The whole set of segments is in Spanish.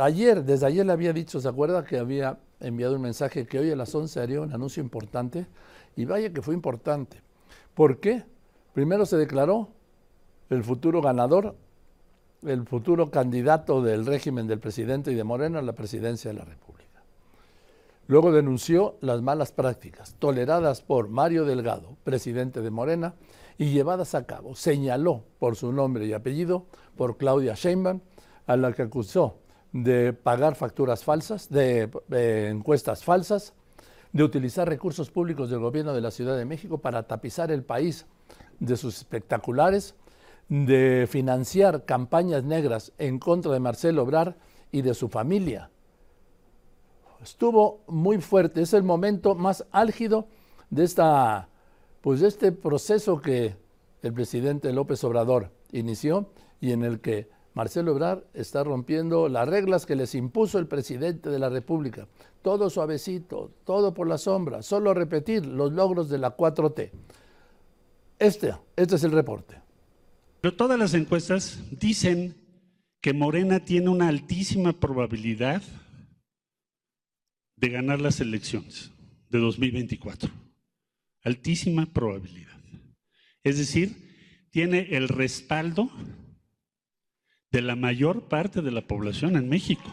ayer, desde ayer le había dicho, ¿se acuerda que había enviado un mensaje que hoy a las 11 haría un anuncio importante? Y vaya que fue importante. ¿Por qué? Primero se declaró el futuro ganador, el futuro candidato del régimen del presidente y de Moreno a la presidencia de la República. Luego denunció las malas prácticas toleradas por Mario Delgado, presidente de Morena, y llevadas a cabo. Señaló por su nombre y apellido por Claudia Sheinbaum, a la que acusó de pagar facturas falsas, de, encuestas falsas, de utilizar recursos públicos del gobierno de la Ciudad de México para tapizar el país de sus espectaculares, de financiar campañas negras en contra de Marcelo Obrar y de su familia. Estuvo muy fuerte, es el momento más álgido de esta pues de este proceso que el presidente López Obrador inició y en el que Marcelo Obrar está rompiendo las reglas que les impuso el presidente de la República. Todo suavecito, todo por la sombra, solo repetir los logros de la 4T. Este, este es el reporte. Pero todas las encuestas dicen que Morena tiene una altísima probabilidad de ganar las elecciones de 2024 altísima probabilidad. Es decir, tiene el respaldo de la mayor parte de la población en México.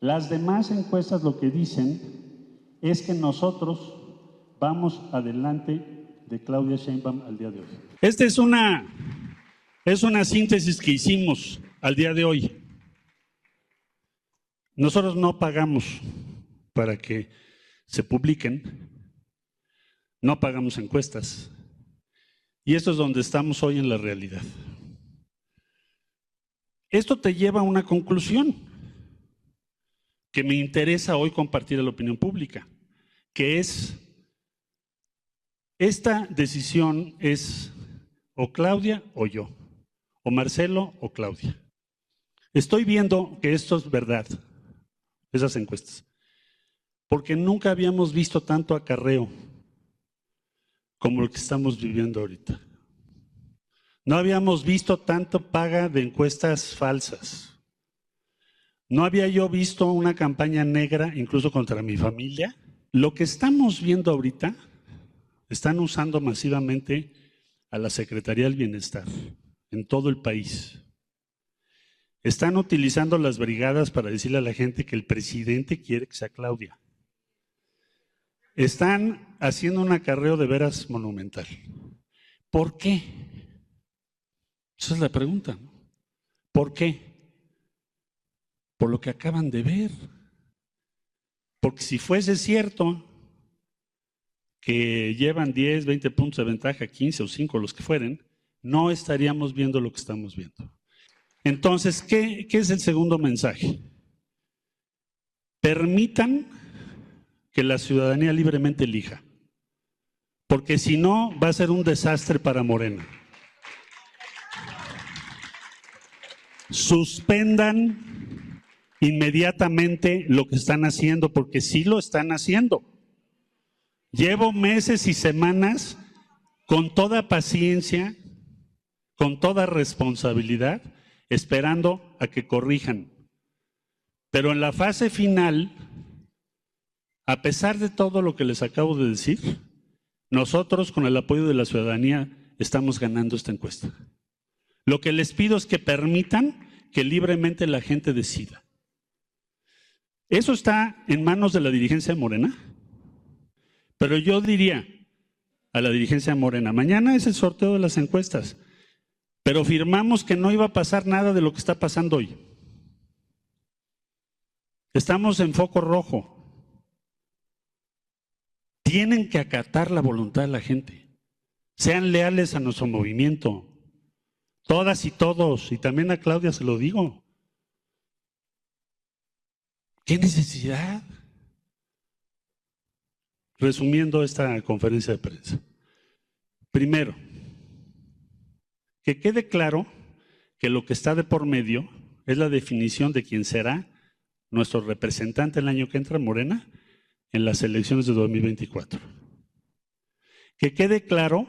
Las demás encuestas lo que dicen es que nosotros vamos adelante de Claudia Sheinbaum al día de hoy. Esta es una, es una síntesis que hicimos al día de hoy. Nosotros no pagamos para que se publiquen, no pagamos encuestas. Y esto es donde estamos hoy en la realidad. Esto te lleva a una conclusión que me interesa hoy compartir a la opinión pública, que es, esta decisión es o Claudia o yo, o Marcelo o Claudia. Estoy viendo que esto es verdad, esas encuestas, porque nunca habíamos visto tanto acarreo como lo que estamos viviendo ahorita. No habíamos visto tanto paga de encuestas falsas. No había yo visto una campaña negra incluso contra mi familia. Lo que estamos viendo ahorita, están usando masivamente a la Secretaría del Bienestar en todo el país. Están utilizando las brigadas para decirle a la gente que el presidente quiere que sea Claudia. Están haciendo un acarreo de veras monumental. ¿Por qué? Esa es la pregunta. ¿Por qué? Por lo que acaban de ver. Porque si fuese cierto que llevan 10, 20 puntos de ventaja, 15 o 5, los que fueren, no estaríamos viendo lo que estamos viendo. Entonces, ¿qué, qué es el segundo mensaje? Permitan que la ciudadanía libremente elija. Porque si no, va a ser un desastre para Morena. Suspendan inmediatamente lo que están haciendo, porque sí lo están haciendo. Llevo meses y semanas con toda paciencia, con toda responsabilidad, esperando a que corrijan. Pero en la fase final, a pesar de todo lo que les acabo de decir, nosotros con el apoyo de la ciudadanía estamos ganando esta encuesta. Lo que les pido es que permitan que libremente la gente decida. Eso está en manos de la dirigencia Morena. Pero yo diría a la dirigencia Morena, mañana es el sorteo de las encuestas, pero firmamos que no iba a pasar nada de lo que está pasando hoy. Estamos en foco rojo tienen que acatar la voluntad de la gente. Sean leales a nuestro movimiento. Todas y todos, y también a Claudia se lo digo. ¿Qué necesidad? Resumiendo esta conferencia de prensa. Primero, que quede claro que lo que está de por medio es la definición de quién será nuestro representante el año que entra, Morena, en las elecciones de 2024. Que quede claro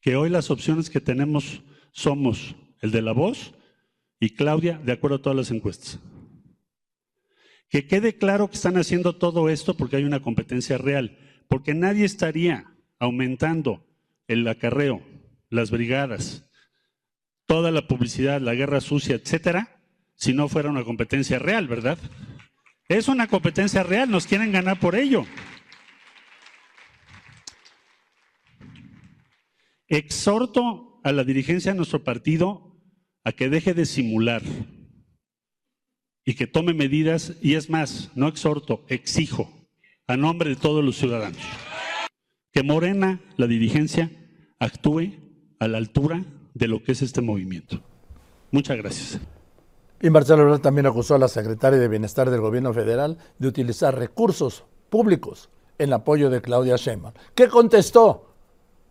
que hoy las opciones que tenemos somos el de la voz y Claudia, de acuerdo a todas las encuestas. Que quede claro que están haciendo todo esto porque hay una competencia real, porque nadie estaría aumentando el acarreo, las brigadas, toda la publicidad, la guerra sucia, etcétera, si no fuera una competencia real, ¿verdad? Es una competencia real, nos quieren ganar por ello. Exhorto a la dirigencia de nuestro partido a que deje de simular y que tome medidas, y es más, no exhorto, exijo, a nombre de todos los ciudadanos, que Morena, la dirigencia, actúe a la altura de lo que es este movimiento. Muchas gracias. Y Marcelo Ebrard también acusó a la secretaria de Bienestar del Gobierno Federal de utilizar recursos públicos en apoyo de Claudia Sheinbaum. ¿Qué contestó?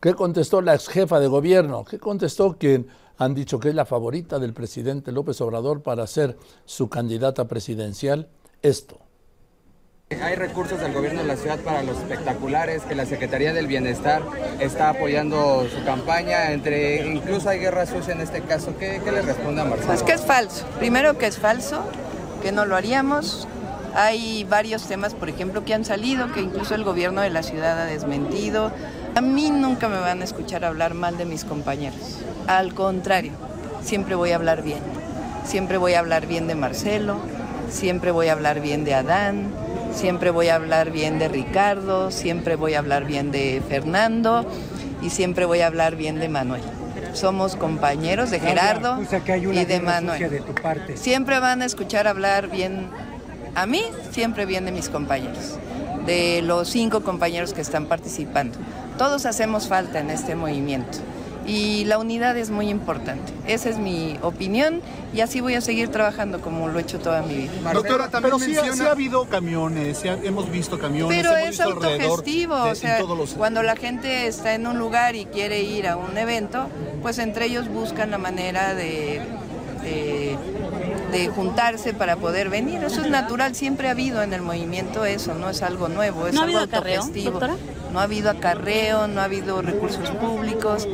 ¿Qué contestó la ex jefa de gobierno? ¿Qué contestó quien han dicho que es la favorita del presidente López Obrador para ser su candidata presidencial? Esto. Hay recursos del gobierno de la ciudad para los espectaculares, que la Secretaría del Bienestar está apoyando su campaña, entre incluso hay guerra sucia en este caso. ¿Qué, le responde a Marcelo? Pues que es falso. Primero que es falso, que no lo haríamos. Hay varios temas, por ejemplo, que han salido, que incluso el gobierno de la ciudad ha desmentido. A mí nunca me van a escuchar hablar mal de mis compañeros. Al contrario, siempre voy a hablar bien. Siempre voy a hablar bien de Marcelo, siempre voy a hablar bien de Adán, siempre voy a hablar bien de Ricardo, siempre voy a hablar bien de Fernando y siempre voy a hablar bien de Manuel. Somos compañeros de Gerardo y de Manuel. Siempre van a escuchar hablar bien a mí, siempre bien de mis compañeros, de los cinco compañeros que están participando. Todos hacemos falta en este movimiento y la unidad es muy importante. Esa es mi opinión y así voy a seguir trabajando como lo he hecho toda mi vida. Doctora, también pero sí, ha habido camiones, hemos visto camiones. Pero es autogestivo, o sea, cuando la gente está en un lugar y quiere ir a un evento, pues entre ellos buscan la manera de, de, juntarse para poder venir. Eso es natural, siempre ha habido en el movimiento eso, no es algo nuevo, es algo autogestivo. No ha habido acarreo, no ha habido recursos públicos,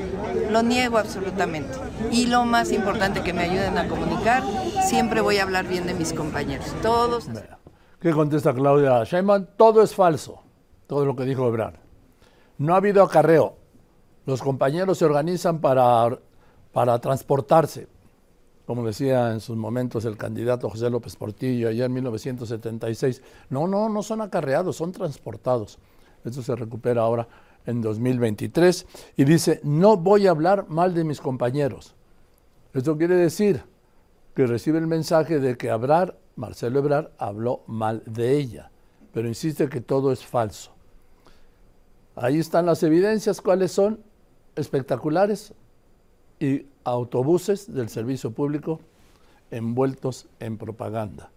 lo niego absolutamente. Y lo más importante que me ayuden a comunicar, siempre voy a hablar bien de mis compañeros, todos. ¿Qué contesta Claudia Sheinbaum? Todo es falso, todo lo que dijo Ebrard. No ha habido acarreo. Los compañeros se organizan para, para transportarse, como decía en sus momentos el candidato José López Portillo allá en 1976. No, no, no son acarreados, son transportados. Eso se recupera ahora en 2023 y dice, no voy a hablar mal de mis compañeros. Esto quiere decir que recibe el mensaje de que Abrar, Marcelo Ebrar habló mal de ella, pero insiste que todo es falso. Ahí están las evidencias, cuáles son espectaculares y autobuses del servicio público envueltos en propaganda.